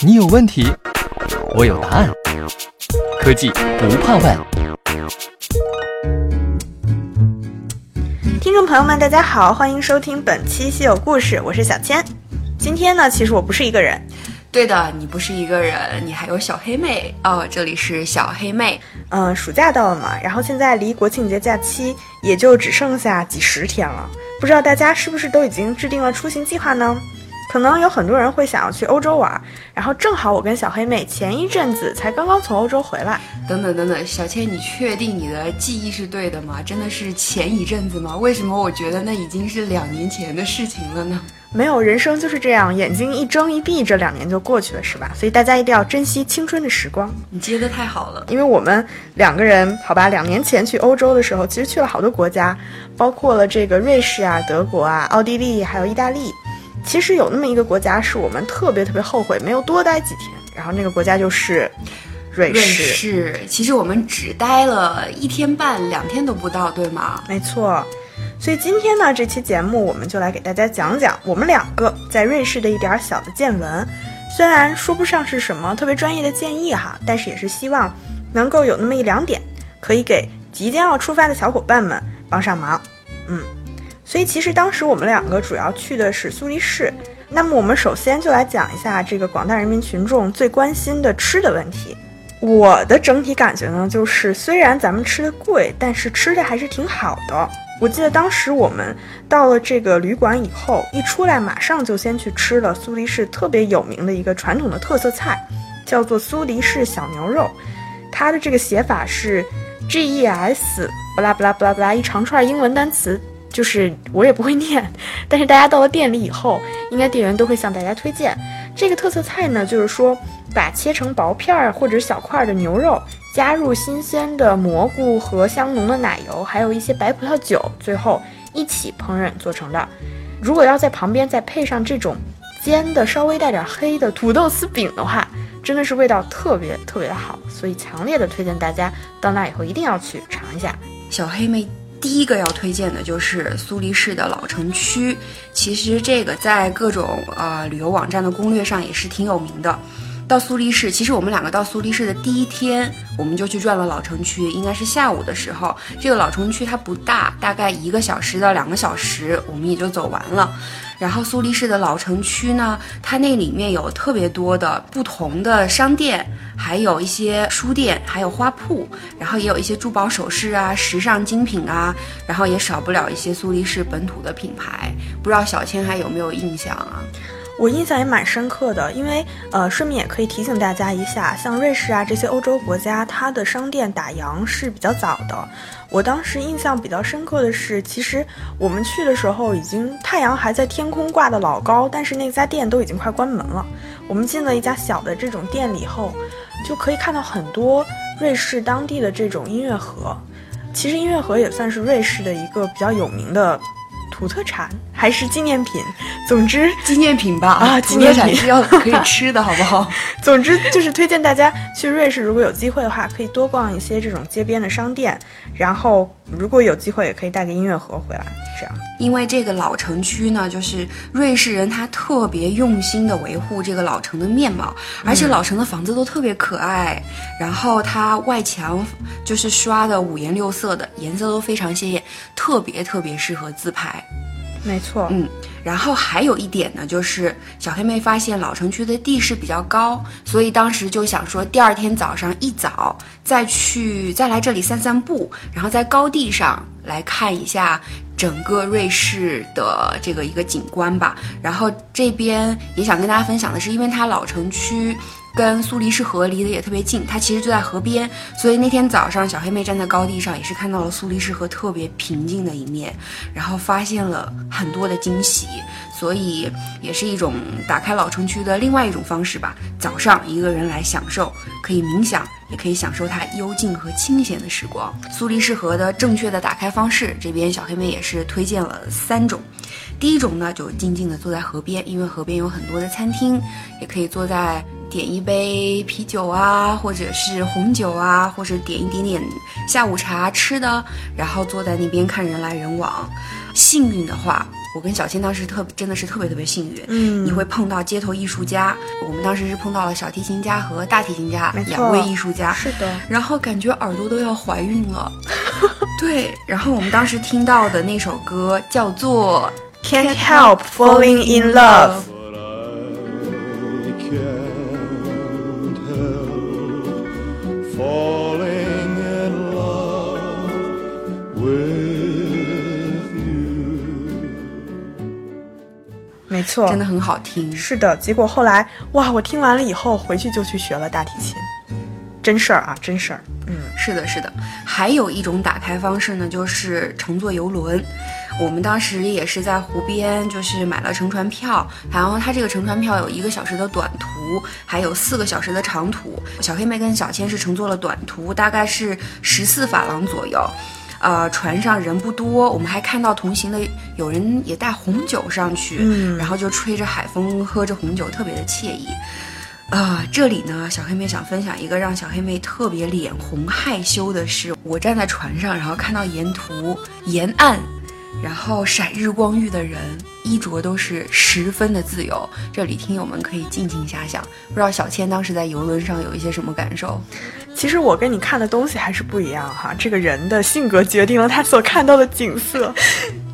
你有问题，我有答案。科技不怕问。听众朋友们，大家好，欢迎收听本期《稀有故事》，我是小千。今天呢，其实我不是一个人，对的，你不是一个人，你还有小黑妹哦。这里是小黑妹。嗯，暑假到了嘛，然后现在离国庆节假期也就只剩下几十天了，不知道大家是不是都已经制定了出行计划呢？可能有很多人会想要去欧洲玩，然后正好我跟小黑妹前一阵子才刚刚从欧洲回来。等等等等，小倩，你确定你的记忆是对的吗？真的是前一阵子吗？为什么我觉得那已经是两年前的事情了呢？没有，人生就是这样，眼睛一睁一闭，这两年就过去了，是吧？所以大家一定要珍惜青春的时光。你接的太好了，因为我们两个人，好吧，两年前去欧洲的时候，其实去了好多国家，包括了这个瑞士啊、德国啊、奥地利，还有意大利。其实有那么一个国家是我们特别特别后悔没有多待几天，然后那个国家就是瑞士。瑞士，其实我们只待了一天半，两天都不到，对吗？没错。所以今天呢，这期节目我们就来给大家讲讲我们两个在瑞士的一点小的见闻。虽然说不上是什么特别专业的建议哈，但是也是希望能够有那么一两点，可以给即将要出发的小伙伴们帮上忙。嗯。所以其实当时我们两个主要去的是苏黎世。那么我们首先就来讲一下这个广大人民群众最关心的吃的问题。我的整体感觉呢，就是虽然咱们吃的贵，但是吃的还是挺好的。我记得当时我们到了这个旅馆以后，一出来马上就先去吃了苏黎世特别有名的一个传统的特色菜，叫做苏黎世小牛肉。它的这个写法是 G E S 不拉不拉不拉不拉一长串英文单词。就是我也不会念，但是大家到了店里以后，应该店员都会向大家推荐这个特色菜呢。就是说，把切成薄片儿或者小块的牛肉，加入新鲜的蘑菇和香浓的奶油，还有一些白葡萄酒，最后一起烹饪做成的。如果要在旁边再配上这种煎的稍微带点黑的土豆丝饼的话，真的是味道特别特别的好。所以强烈的推荐大家到那以后一定要去尝一下小黑妹。第一个要推荐的就是苏黎世的老城区，其实这个在各种呃旅游网站的攻略上也是挺有名的。到苏黎世，其实我们两个到苏黎世的第一天，我们就去转了老城区，应该是下午的时候。这个老城区它不大，大概一个小时到两个小时，我们也就走完了。然后苏黎世的老城区呢，它那里面有特别多的不同的商店，还有一些书店，还有花铺，然后也有一些珠宝首饰啊、时尚精品啊，然后也少不了一些苏黎世本土的品牌。不知道小千还有没有印象啊？我印象也蛮深刻的，因为呃，顺便也可以提醒大家一下，像瑞士啊这些欧洲国家，它的商店打烊是比较早的。我当时印象比较深刻的是，其实我们去的时候已经太阳还在天空挂的老高，但是那家店都已经快关门了。我们进了一家小的这种店里后，就可以看到很多瑞士当地的这种音乐盒。其实音乐盒也算是瑞士的一个比较有名的。土特产还是纪念品，总之纪念品吧啊，纪念品是要可以吃的好不好？总之就是推荐大家去瑞士，如果有机会的话，可以多逛一些这种街边的商店，然后如果有机会也可以带个音乐盒回来，这样。因为这个老城区呢，就是瑞士人他特别用心的维护这个老城的面貌，而且老城的房子都特别可爱，然后它外墙就是刷的五颜六色的，颜色都非常鲜艳，特别特别适合自拍。没错，嗯，然后还有一点呢，就是小黑妹发现老城区的地势比较高，所以当时就想说，第二天早上一早再去再来这里散散步，然后在高地上来看一下整个瑞士的这个一个景观吧。然后这边也想跟大家分享的是，因为它老城区。跟苏黎世河离得也特别近，它其实就在河边，所以那天早上小黑妹站在高地上，也是看到了苏黎世河特别平静的一面，然后发现了很多的惊喜，所以也是一种打开老城区的另外一种方式吧。早上一个人来享受，可以冥想，也可以享受它幽静和清闲的时光。苏黎世河的正确的打开方式，这边小黑妹也是推荐了三种。第一种呢，就静静的坐在河边，因为河边有很多的餐厅，也可以坐在。点一杯啤酒啊，或者是红酒啊，或者点一点点下午茶吃的，然后坐在那边看人来人往。幸运的话，我跟小千当时特真的是特别特别幸运，嗯你会碰到街头艺术家，我们当时是碰到了小提琴家和大提琴家两位艺术家，是的，然后感觉耳朵都要怀孕了。对，然后我们当时听到的那首歌叫做 Can't help falling in love。没错，真的很好听。是的。结果后来，哇，我听完了以后，回去就去学了大提琴，真事儿啊，真事儿。嗯，是的，是的。还有一种打开方式呢，就是乘坐游轮。我们当时也是在湖边，就是买了乘船票，然后它这个乘船票有一个小时的短途，还有四个小时的长途。小黑妹跟小千是乘坐了短途，大概是十四法郎左右。呃，船上人不多，我们还看到同行的有人也带红酒上去，嗯然后就吹着海风，喝着红酒，特别的惬意。啊、这里呢，小黑妹想分享一个让小黑妹特别脸红害羞的事。我站在船上，然后看到沿途沿岸，然后闪日光浴的人，衣着都是十分的自由。这里听友们可以尽情遐想。不知道小千当时在游轮上有一些什么感受？其实我跟你看的东西还是不一样哈，这个人的性格决定了他所看到的景色。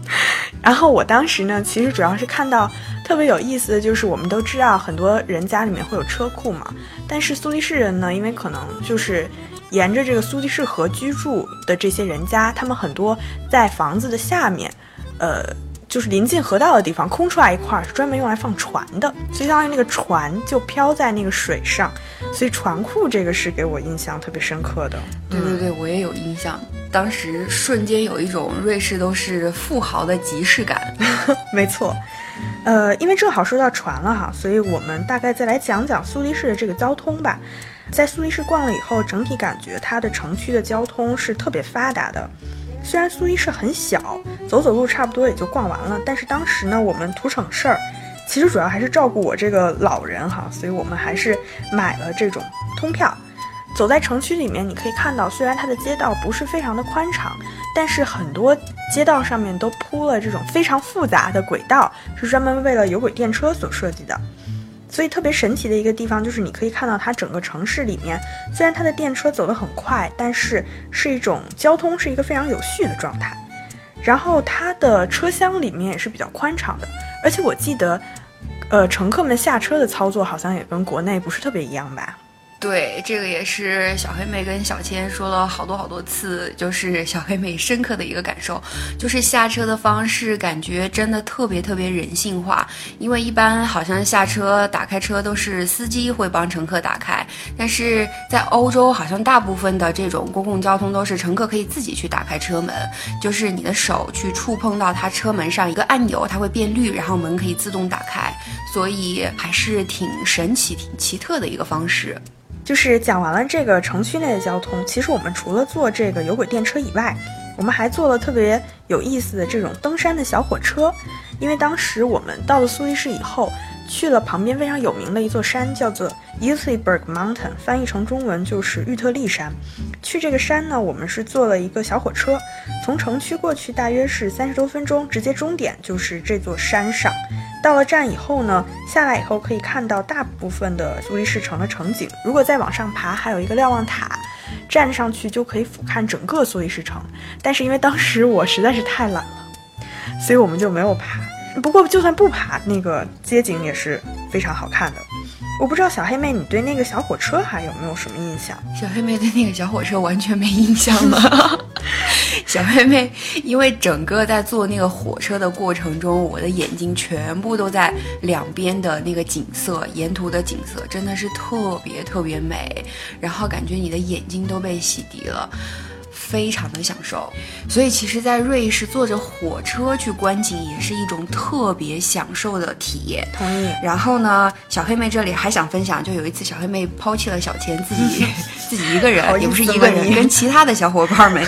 然后我当时呢，其实主要是看到特别有意思的就是，我们都知道很多人家里面会有车库嘛，但是苏黎世人呢，因为可能就是沿着这个苏黎世河居住的这些人家，他们很多在房子的下面，呃。就是临近河道的地方空出来一块儿，是专门用来放船的，所以相当于那个船就漂在那个水上，所以船库这个是给我印象特别深刻的。对对对，我也有印象。当时瞬间有一种瑞士都是富豪的即视感。没错，呃，因为正好说到船了哈，所以我们大概再来讲讲苏黎世的这个交通吧。在苏黎世逛了以后，整体感觉它的城区的交通是特别发达的。虽然苏黎世很小，走走路差不多也就逛完了，但是当时呢，我们图省事儿，其实主要还是照顾我这个老人哈，所以我们还是买了这种通票。走在城区里面，你可以看到，虽然它的街道不是非常的宽敞，但是很多街道上面都铺了这种非常复杂的轨道，是专门为了有轨电车所设计的。所以特别神奇的一个地方就是，你可以看到它整个城市里面，虽然它的电车走得很快，但是是一种交通是一个非常有序的状态。然后它的车厢里面也是比较宽敞的，而且我记得，呃，乘客们下车的操作好像也跟国内不是特别一样吧？对，这个也是小黑妹跟小千说了好多好多次，就是小黑妹深刻的一个感受，就是下车的方式感觉真的特别特别人性化。因为一般好像下车打开车都是司机会帮乘客打开，但是在欧洲好像大部分的这种公共交通都是乘客可以自己去打开车门，就是你的手去触碰到它车门上一个按钮，它会变绿，然后门可以自动打开，所以还是挺神奇、挺奇特的一个方式。就是讲完了这个城区内的交通，其实我们除了坐这个有轨电车以外，我们还坐了特别有意思的这种登山的小火车。因为当时我们到了苏黎世以后，去了旁边非常有名的一座山，叫做 Uthliberg Mountain，翻译成中文就是玉特利山。去这个山呢，我们是坐了一个小火车，从城区过去大约是三十多分钟，直接终点就是这座山上。到了站以后呢，下来以后可以看到大部分的苏黎世城的城景。如果再往上爬，还有一个瞭望塔，站上去就可以俯瞰整个苏黎世城。但是因为当时我实在是太懒了，所以我们就没有爬。不过就算不爬，那个街景也是非常好看的。我不知道小黑妹，你对那个小火车还有没有什么印象？小黑妹对那个小火车完全没印象了。小黑妹，因为整个在坐那个火车的过程中，我的眼睛全部都在两边的那个景色，沿途的景色真的是特别特别美，然后感觉你的眼睛都被洗涤了。非常的享受，所以其实，在瑞士坐着火车去观景也是一种特别享受的体验。同意。然后呢，小黑妹这里还想分享，就有一次小黑妹抛弃了小钱，自己 自己一个人，也不是一个人，跟其他的小伙伴们，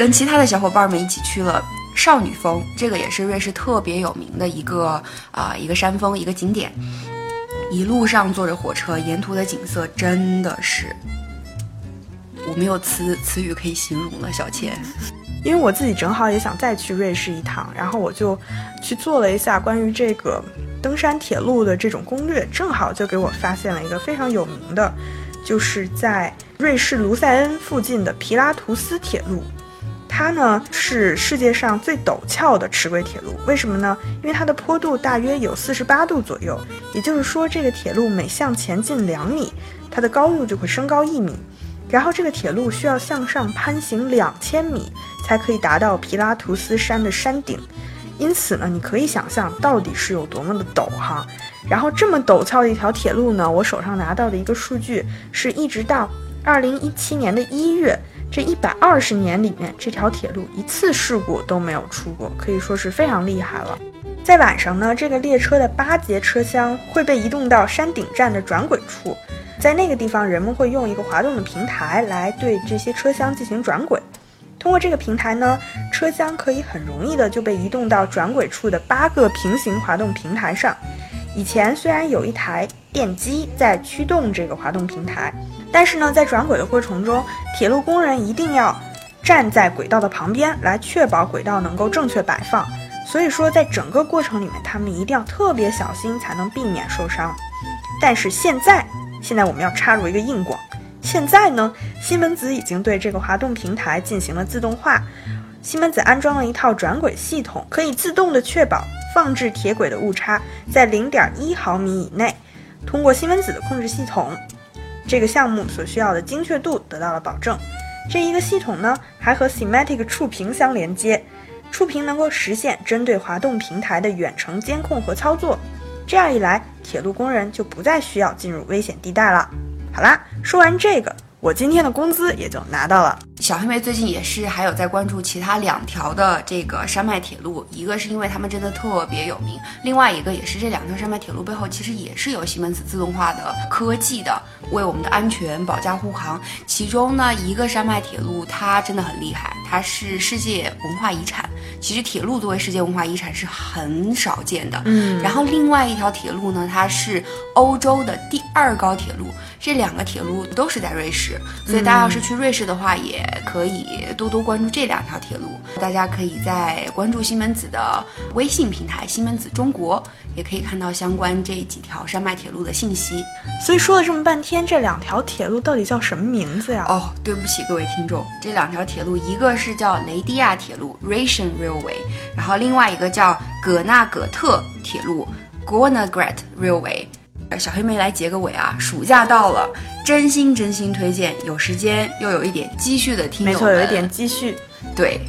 跟其他的小伙伴们一起去了少女峰，这个也是瑞士特别有名的一个啊、一个山峰，一个景点。一路上坐着火车，沿途的景色真的是，我没有词词语可以形容了，小千。因为我自己正好也想再去瑞士一趟，然后我就去做了一下关于这个登山铁路的这种攻略，正好就给我发现了一个非常有名的，就是在瑞士卢塞恩附近的皮拉图斯铁路。它呢是世界上最陡峭的齿轨铁路，为什么呢？因为它的坡度大约有四十八度左右，也就是说，这个铁路每向前进两米，它的高度就会升高一米。然后这个铁路需要向上攀行两千米，才可以达到皮拉图斯山的山顶。因此呢，你可以想象到底是有多么的陡哈。然后这么陡峭的一条铁路呢，我手上拿到的一个数据是一直到二零一七年的一月。这一百二十年里面，这条铁路一次事故都没有出过，可以说是非常厉害了。在晚上呢，这个列车的八节车厢会被移动到山顶站的转轨处，在那个地方，人们会用一个滑动的平台来对这些车厢进行转轨。通过这个平台呢，车厢可以很容易的就被移动到转轨处的八个平行滑动平台上。以前虽然有一台电机在驱动这个滑动平台。但是呢，在转轨的过程中，铁路工人一定要站在轨道的旁边，来确保轨道能够正确摆放。所以说，在整个过程里面，他们一定要特别小心，才能避免受伤。但是现在，现在我们要插入一个硬广。现在呢，西门子已经对这个滑动平台进行了自动化。西门子安装了一套转轨系统，可以自动的确保放置铁轨的误差在零点一毫米以内。通过西门子的控制系统。这个项目所需要的精确度得到了保证。这一个系统呢，还和 Semantic 触屏相连接，触屏能够实现针对滑动平台的远程监控和操作。这样一来，铁路工人就不再需要进入危险地带了。好啦，说完这个。我今天的工资也就拿到了。小黑妹最近也是还有在关注其他两条的这个山脉铁路，一个是因为他们真的特别有名，另外一个也是这两条山脉铁路背后其实也是有西门子自动化的科技的，为我们的安全保驾护航。其中呢，一个山脉铁路它真的很厉害，它是世界文化遗产。其实铁路作为世界文化遗产是很少见的。嗯，然后另外一条铁路呢，它是欧洲的第二高铁路。这两个铁路都是在瑞士，所以大家要是去瑞士的话，也可以多多关注这两条铁路。大家可以在关注西门子的微信平台“西门子中国”，也可以看到相关这几条山脉铁路的信息。所以说了这么半天，这两条铁路到底叫什么名字呀？哦，对不起各位听众，这两条铁路一个是叫雷迪亚铁路 （Russian Railway），然后另外一个叫葛纳葛特铁路 Gornagret Railway）。小黑妹来结个尾啊！暑假到了，真心真心推荐，有时间又有一点积蓄的听友，没错，有一点积蓄，对，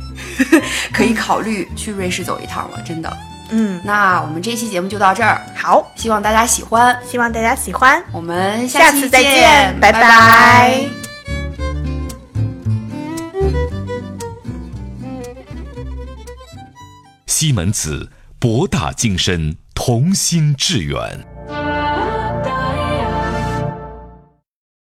可以考虑去瑞士走一趟了，真的。嗯，那我们这期节目就到这儿，好，希望大家喜欢，希望大家喜欢，我们下次再见，拜拜。西门子，博大精深，同心致远。